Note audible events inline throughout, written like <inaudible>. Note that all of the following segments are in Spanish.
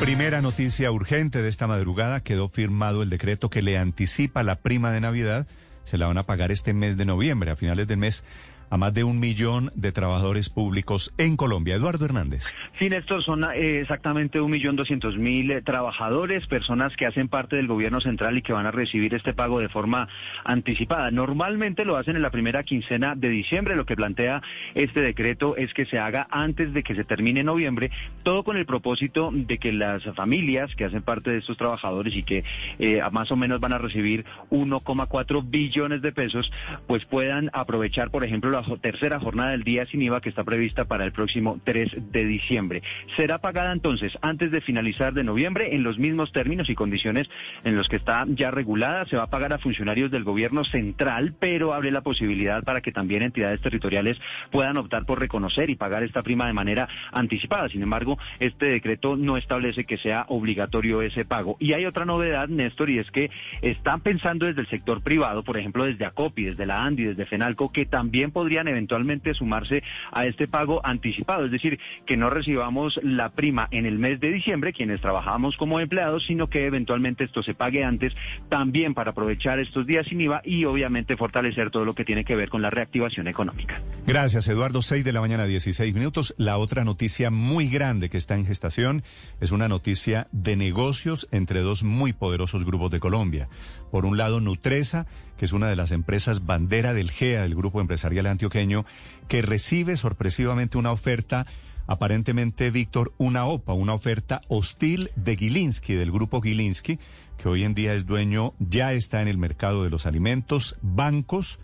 Primera noticia urgente de esta madrugada, quedó firmado el decreto que le anticipa la prima de Navidad. Se la van a pagar este mes de noviembre, a finales del mes a más de un millón de trabajadores públicos en Colombia. Eduardo Hernández. Sí, Néstor, son eh, exactamente un millón doscientos mil eh, trabajadores, personas que hacen parte del gobierno central y que van a recibir este pago de forma anticipada. Normalmente lo hacen en la primera quincena de diciembre. Lo que plantea este decreto es que se haga antes de que se termine noviembre, todo con el propósito de que las familias que hacen parte de estos trabajadores y que eh, más o menos van a recibir 1,4 billones de pesos, pues puedan aprovechar, por ejemplo, la tercera jornada del día sin IVA que está prevista para el próximo 3 de diciembre. Será pagada entonces antes de finalizar de noviembre en los mismos términos y condiciones en los que está ya regulada. Se va a pagar a funcionarios del gobierno central, pero abre la posibilidad para que también entidades territoriales puedan optar por reconocer y pagar esta prima de manera anticipada. Sin embargo, este decreto no establece que sea obligatorio ese pago. Y hay otra novedad, Néstor, y es que están pensando desde el sector privado, por ejemplo, desde ACOPI, desde la ANDI, desde FENALCO, que también podría podrían eventualmente sumarse a este pago anticipado, es decir, que no recibamos la prima en el mes de diciembre, quienes trabajamos como empleados, sino que eventualmente esto se pague antes, también para aprovechar estos días sin IVA y obviamente fortalecer todo lo que tiene que ver con la reactivación económica. Gracias, Eduardo. 6 de la mañana, 16 minutos. La otra noticia muy grande que está en gestación es una noticia de negocios entre dos muy poderosos grupos de Colombia. Por un lado, Nutresa, que es una de las empresas bandera del GEA, del Grupo Empresarial Antioqueño, que recibe sorpresivamente una oferta, aparentemente, Víctor, una OPA, una oferta hostil de Gilinski, del Grupo Gilinski, que hoy en día es dueño, ya está en el mercado de los alimentos, bancos,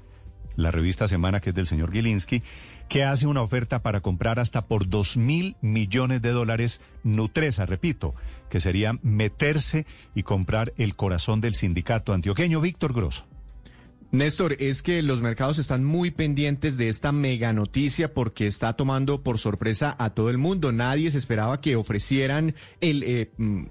la revista Semana, que es del señor Gilinski, que hace una oferta para comprar hasta por dos mil millones de dólares Nutresa, repito, que sería meterse y comprar el corazón del sindicato antioqueño. Víctor Grosso. Néstor, es que los mercados están muy pendientes de esta mega noticia porque está tomando por sorpresa a todo el mundo. Nadie se esperaba que ofrecieran eh, mm,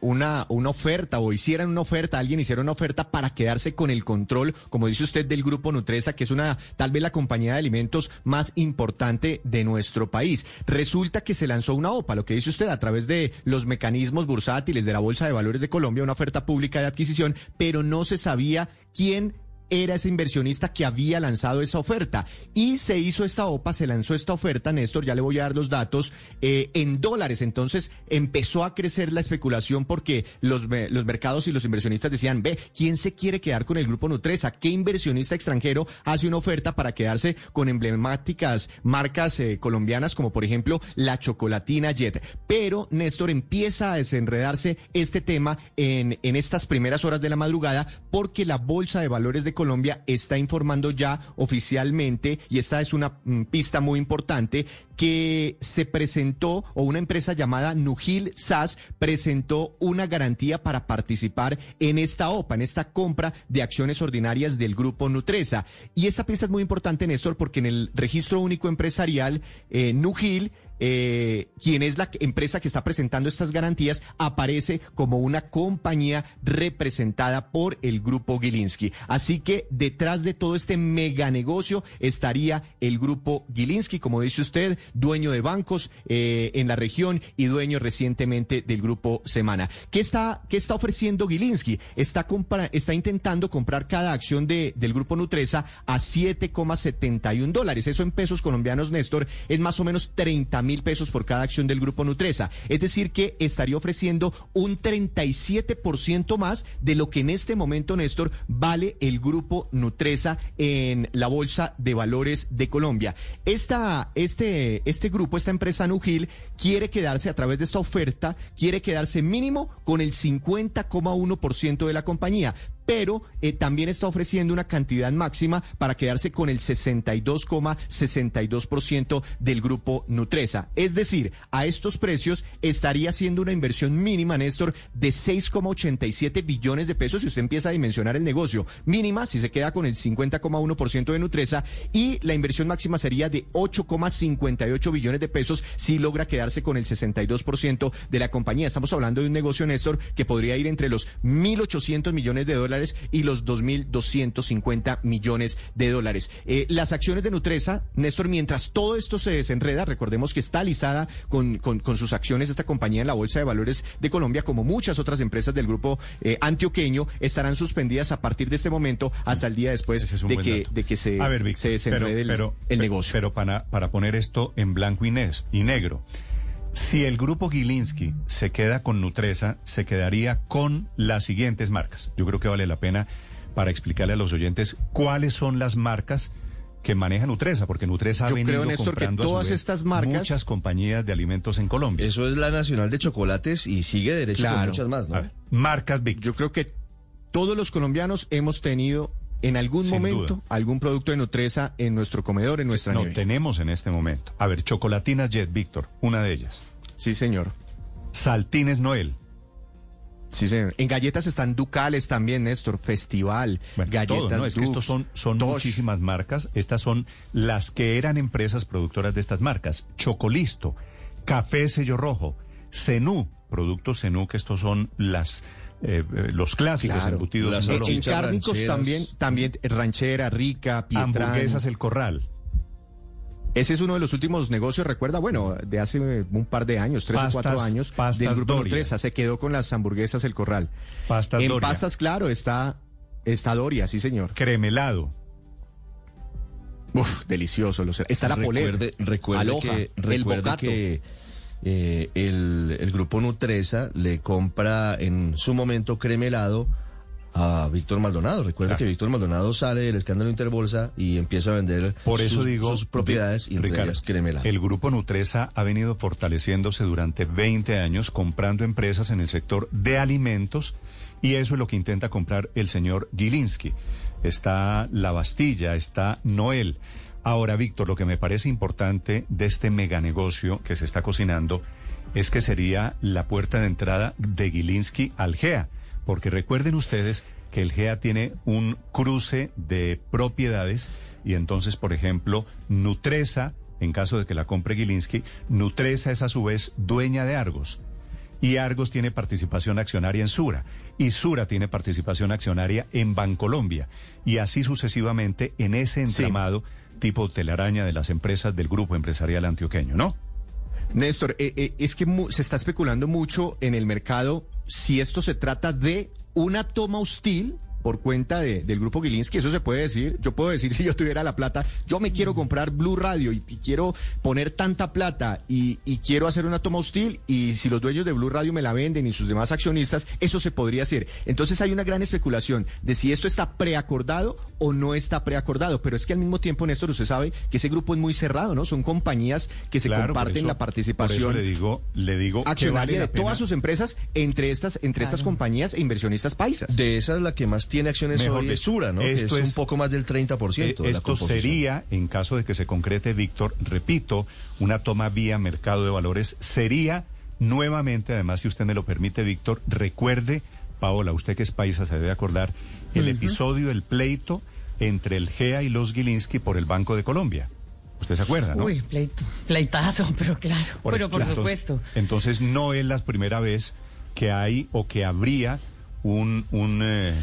una, una oferta o hicieran una oferta, alguien hiciera una oferta para quedarse con el control, como dice usted, del grupo Nutresa, que es una, tal vez la compañía de alimentos más importante de nuestro país. Resulta que se lanzó una OPA, lo que dice usted, a través de los mecanismos bursátiles de la Bolsa de Valores de Colombia, una oferta pública de adquisición, pero no se sabía quién era ese inversionista que había lanzado esa oferta. Y se hizo esta OPA, se lanzó esta oferta, Néstor, ya le voy a dar los datos, eh, en dólares. Entonces empezó a crecer la especulación porque los, los mercados y los inversionistas decían, ve, ¿quién se quiere quedar con el grupo Nutresa? ¿Qué inversionista extranjero hace una oferta para quedarse con emblemáticas marcas eh, colombianas como por ejemplo la chocolatina Jet? Pero, Néstor, empieza a desenredarse este tema en, en estas primeras horas de la madrugada porque la Bolsa de Valores de Colombia está informando ya oficialmente, y esta es una mm, pista muy importante, que se presentó, o una empresa llamada Nugil SAS presentó una garantía para participar en esta OPA, en esta compra de acciones ordinarias del grupo Nutresa. Y esta pista es muy importante, Néstor, porque en el registro único empresarial, eh, Nugil eh, quien es la empresa que está presentando estas garantías, aparece como una compañía representada por el grupo Gilinski. Así que detrás de todo este mega negocio estaría el grupo Gilinski, como dice usted, dueño de bancos eh, en la región y dueño recientemente del grupo Semana. ¿Qué está, qué está ofreciendo Gilinski? Está, está intentando comprar cada acción de, del grupo Nutresa a 7,71 dólares. Eso en pesos colombianos, Néstor, es más o menos 30 mil pesos por cada acción del grupo Nutresa. Es decir, que estaría ofreciendo un 37% más de lo que en este momento, Néstor, vale el grupo Nutresa en la Bolsa de Valores de Colombia. Esta, este, este grupo, esta empresa Nugil, quiere quedarse a través de esta oferta, quiere quedarse mínimo con el 50,1% de la compañía pero eh, también está ofreciendo una cantidad máxima para quedarse con el 62,62% del grupo Nutresa. Es decir, a estos precios estaría haciendo una inversión mínima, Néstor, de 6,87 billones de pesos si usted empieza a dimensionar el negocio. Mínima si se queda con el 50,1% de Nutresa y la inversión máxima sería de 8,58 billones de pesos si logra quedarse con el 62% de la compañía. Estamos hablando de un negocio, Néstor, que podría ir entre los 1.800 millones de dólares dólares y los 2.250 millones de dólares. Eh, las acciones de Nutresa, Néstor, mientras todo esto se desenreda, recordemos que está listada con, con, sus acciones esta compañía en la Bolsa de Valores de Colombia, como muchas otras empresas del grupo eh, antioqueño, estarán suspendidas a partir de este momento hasta el día después de que, de que, se, se desenrede el, negocio. Pero para, para poner esto en blanco y, y negro. Si el grupo Gilinski se queda con Nutresa, se quedaría con las siguientes marcas. Yo creo que vale la pena para explicarle a los oyentes cuáles son las marcas que maneja Nutresa, porque Nutresa ha venido comprando todas estas marcas, muchas compañías de alimentos en Colombia. Eso es la nacional de chocolates y sigue derecho con muchas más, ¿no? marcas Big. Yo creo que todos los colombianos hemos tenido en algún momento algún producto de Nutresa en nuestro comedor, en nuestra No, tenemos en este momento. A ver, chocolatinas Jet, Víctor, una de ellas. Sí, señor. Saltines Noel. Sí, señor. En galletas están Ducales también, Néstor. Festival, galletas ¿no? Es que estos son, son muchísimas marcas. Estas son las que eran empresas productoras de estas marcas. Chocolisto, Café Sello Rojo, Zenú, productos Zenú, que estos son las eh, eh, los clásicos embutidos en En cárnicos también, también ranchera, rica, pietrán. Hamburguesas El Corral. Ese es uno de los últimos negocios, recuerda, bueno, de hace un par de años, tres o cuatro años, del Grupo Nutresa. Se quedó con las hamburguesas El Corral. Pastas en pastas, claro, está, está Doria, sí, señor. Cremelado. Uf, delicioso. está la recuerde, Recuerde que, recuerde que eh, el, grupo Nutresa le compra en su momento cremelado a Víctor Maldonado. Recuerda que Víctor Maldonado sale del escándalo Interbolsa y empieza a vender Por eso sus, digo, sus propiedades y cremelado. El grupo Nutresa ha venido fortaleciéndose durante 20 años comprando empresas en el sector de alimentos y eso es lo que intenta comprar el señor Gilinski. Está La Bastilla, está Noel. Ahora, Víctor, lo que me parece importante de este meganegocio que se está cocinando es que sería la puerta de entrada de Gilinski al GEA, porque recuerden ustedes que el GEA tiene un cruce de propiedades y entonces, por ejemplo, Nutresa, en caso de que la compre Gilinski, Nutresa es a su vez dueña de Argos y Argos tiene participación accionaria en Sura y Sura tiene participación accionaria en Bancolombia y así sucesivamente en ese entramado tipo telaraña de las empresas del grupo empresarial antioqueño, ¿no? Néstor, eh, eh, es que se está especulando mucho en el mercado si esto se trata de una toma hostil por cuenta de, del grupo Gilinski, eso se puede decir. Yo puedo decir, <laughs> si yo tuviera la plata, yo me quiero comprar Blue Radio y, quiero poner tanta plata y, quiero hacer una toma hostil y si los dueños de Blue Radio me la venden y sus demás accionistas, eso se podría hacer. Entonces hay una gran especulación de si esto está preacordado o no está preacordado, pero es que al mismo tiempo, Néstor, usted sabe que ese grupo es muy cerrado, ¿no? Son compañías que se comparten la participación le digo, le digo accionaria de todas sus empresas entre estas, entre estas compañías e inversionistas paisas. De esas la que más tiene acciones Mejor hoy Sura, ¿no? Esto es, un poco más del 30%. Eh, esto sería, en caso de que se concrete, Víctor, repito, una toma vía mercado de valores, sería nuevamente, además, si usted me lo permite, Víctor, recuerde, Paola, usted que es paisa se debe acordar, el episodio, el pleito entre el GEA y los Gilinski por el Banco de Colombia. Usted se acuerda, ¿no? Uy, pleito, pleitazo, <laughs> pero claro, pero por supuesto. Entonces no es la primera vez que hay o que habría un, un eh,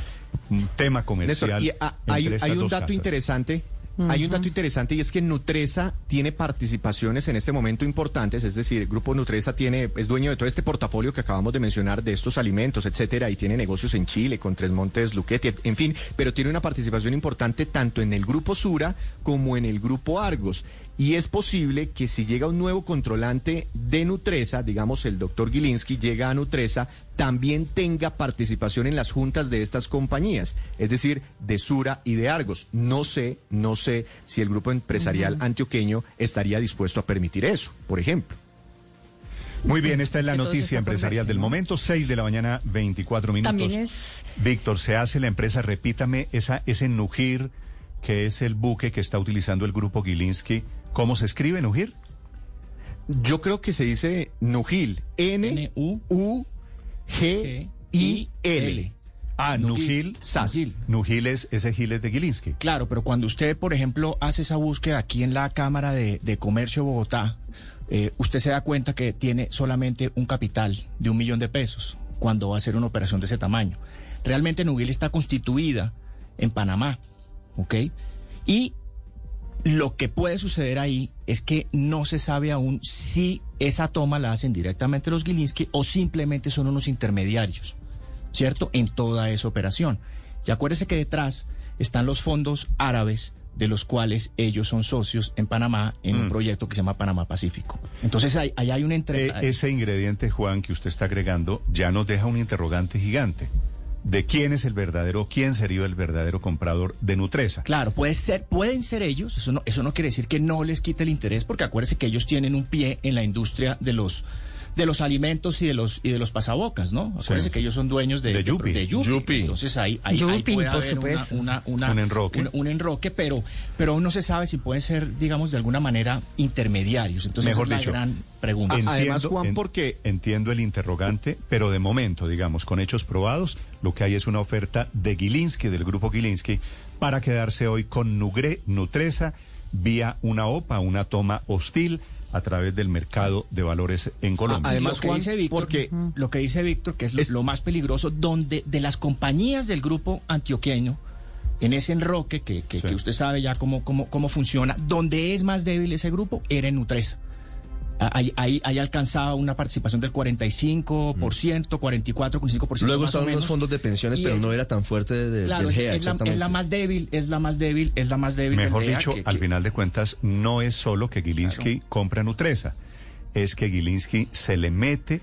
un tema comercial. y hay, un dato interesante. Hay un dato interesante y es que Nutresa tiene participaciones en este momento importantes, es decir, el grupo Nutresa tiene es dueño de todo este portafolio que acabamos de mencionar de estos alimentos, etcétera, y tiene negocios en Chile con Tres Montes, Luquetti, en fin, pero tiene una participación importante tanto en el grupo Sura como en el grupo Argos. Y es posible que si llega un nuevo controlante de Nutresa, digamos el doctor Gilinski llega a Nutresa, también tenga participación en las juntas de estas compañías, es decir, de Sura y de Argos. No sé, no sé si el grupo empresarial antioqueño estaría dispuesto a permitir eso, por ejemplo. Muy bien, esta es la noticia empresarial del momento, 6 de la mañana, 24 minutos. También es... Víctor, se hace la empresa, repítame, esa, ese Nujir, que es el buque que está utilizando el grupo Gilinski ¿Cómo se escribe Nujir? Yo creo que se dice Nujil. N-U-G-I-L. Ah, Nujil Sas. Nujil es ese Giles de Gilinski. Claro, pero cuando usted, por ejemplo, hace esa búsqueda aquí en la Cámara de, Comercio Bogotá, eh, usted se da cuenta que tiene solamente un capital de un millón de pesos cuando va a hacer una operación de ese tamaño. Realmente Nuguil está constituida en Panamá, ¿ok? Y lo que puede suceder ahí es que no se sabe aún si esa toma la hacen directamente los Gilinski o simplemente son unos intermediarios, ¿cierto? En toda esa operación. Y acuérdese que detrás están los fondos árabes de los cuales ellos son socios en Panamá en un mm. proyecto que se llama Panamá Pacífico. Entonces ahí, hay un entre... Eh, ese ingrediente, Juan, que usted está agregando, ya nos deja un interrogante gigante de quién es el verdadero, quién sería el verdadero comprador de Nutresa. Claro, puede ser, pueden ser ellos, eso no, eso no quiere decir que no les quite el interés, porque acuérdense que ellos tienen un pie en la industria de los de los alimentos y de los y de los pasabocas, ¿no? Acuérdense que ellos son dueños de, de, Yupi. de, Yupi. Entonces ahí, ahí, puede haber una, un enroque, un, enroque, pero pero aún no se sabe si pueden ser, digamos, de alguna manera intermediarios. Entonces Mejor esa es la gran pregunta. Entiendo, Además, Juan, porque entiendo el interrogante, pero de momento, digamos, con hechos probados, lo que hay es una oferta de Gilinski, del grupo Gilinski, para quedarse hoy con Nugre, Nutresa vía una OPA, una toma hostil a través del mercado de valores en Colombia. Además, Juan, dice Víctor, porque lo que dice Víctor, que es, lo, más peligroso, donde de las compañías del grupo antioqueño, en ese enroque que, que, usted sabe ya cómo, cómo, cómo funciona, donde es más débil ese grupo, era en Nutresa. Ahí, ahí, ahí, alcanzaba una participación del 45%, 44,5%. Luego estaban los fondos de pensiones, pero no era tan fuerte de, del GEA, es, la, es, la, más débil, es la más débil, es la más débil. Mejor dicho, al final de cuentas, no es solo que Gilinski compra Nutresa, es que Gilinski se le mete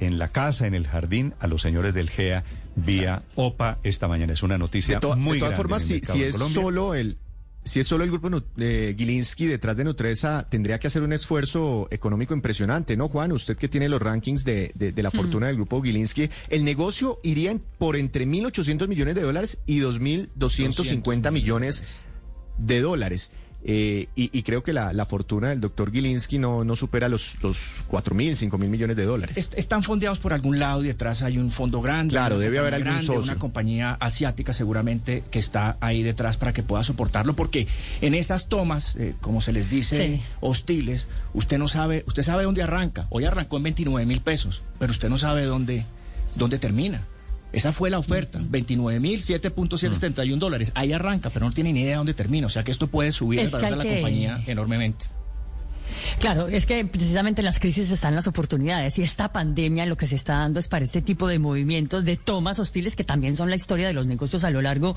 en la casa, en el jardín, a los señores del GEA vía OPA esta mañana. Es una noticia muy De todas formas, si, si es solo el, si es solo el grupo eh, Gilinski detrás de Nutresa, tendría que hacer un esfuerzo económico impresionante, ¿no, Juan? Usted que tiene los rankings de, de, la fortuna del grupo Gilinski, el negocio iría por entre 1.800 millones de dólares y 2.250 millones de dólares. Eh, y, creo que la, fortuna del doctor Gilinski no, no supera los, los 4 mil, 5 mil millones de dólares. están fondeados por algún lado y detrás hay un fondo grande. Claro, debe haber algún socio. Una compañía asiática seguramente que está ahí detrás para que pueda soportarlo, porque en esas tomas, eh, como se les dice, hostiles, usted no sabe, usted sabe dónde arranca. Hoy arrancó en 29 mil pesos, pero usted no sabe dónde, dónde termina. Esa fue la oferta, 29 mil, 7.771 dólares. Ahí arranca, pero no tiene ni idea de dónde termina. O sea que esto puede subir el valor de la compañía enormemente. Claro, es que precisamente en las crisis están las oportunidades y esta pandemia lo que se está dando es para este tipo de movimientos, de tomas hostiles que también son la historia de los negocios a lo largo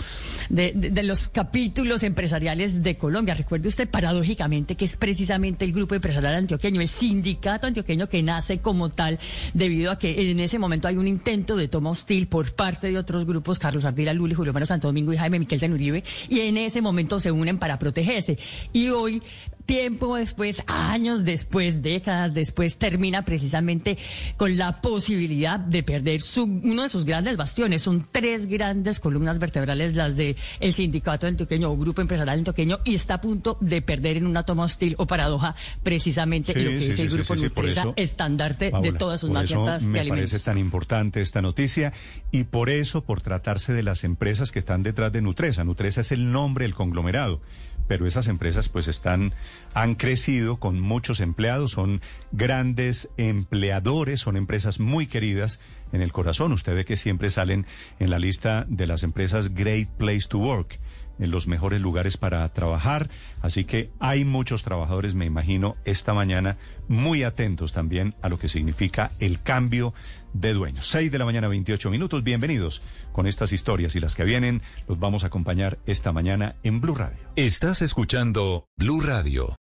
de, los capítulos empresariales de Colombia. Recuerde usted paradójicamente que es precisamente el grupo empresarial antioqueño, el sindicato antioqueño que nace como tal debido a que en ese momento hay un intento de toma hostil por parte de otros grupos, Carlos Ardila Luli, Julio Mero Santo Domingo y Jaime Miquel Zenuribe, y en ese momento se unen para protegerse. Y hoy tiempo después, años después, décadas después, termina precisamente con la posibilidad de perder su, uno de sus grandes bastiones. Son tres grandes columnas vertebrales las de el sindicato antioqueño o grupo empresarial antioqueño y está a punto de perder en una toma hostil o paradoja precisamente lo que es el grupo Nutresa, estandarte de todas sus máquinas de alimentos. Me parece tan importante esta noticia y por eso, por tratarse de las empresas que están detrás de Nutresa. Nutresa es el nombre del conglomerado pero esas empresas pues están, han crecido con muchos empleados, son grandes empleadores, son empresas muy queridas en el corazón. Usted ve que siempre salen en la lista de las empresas Great Place to Work en los mejores lugares para trabajar. Así que hay muchos trabajadores, me imagino, esta mañana muy atentos también a lo que significa el cambio de dueños. 6 de la mañana, 28 minutos. Bienvenidos con estas historias y las que vienen. Los vamos a acompañar esta mañana en Blue Radio. Estás escuchando Blue Radio.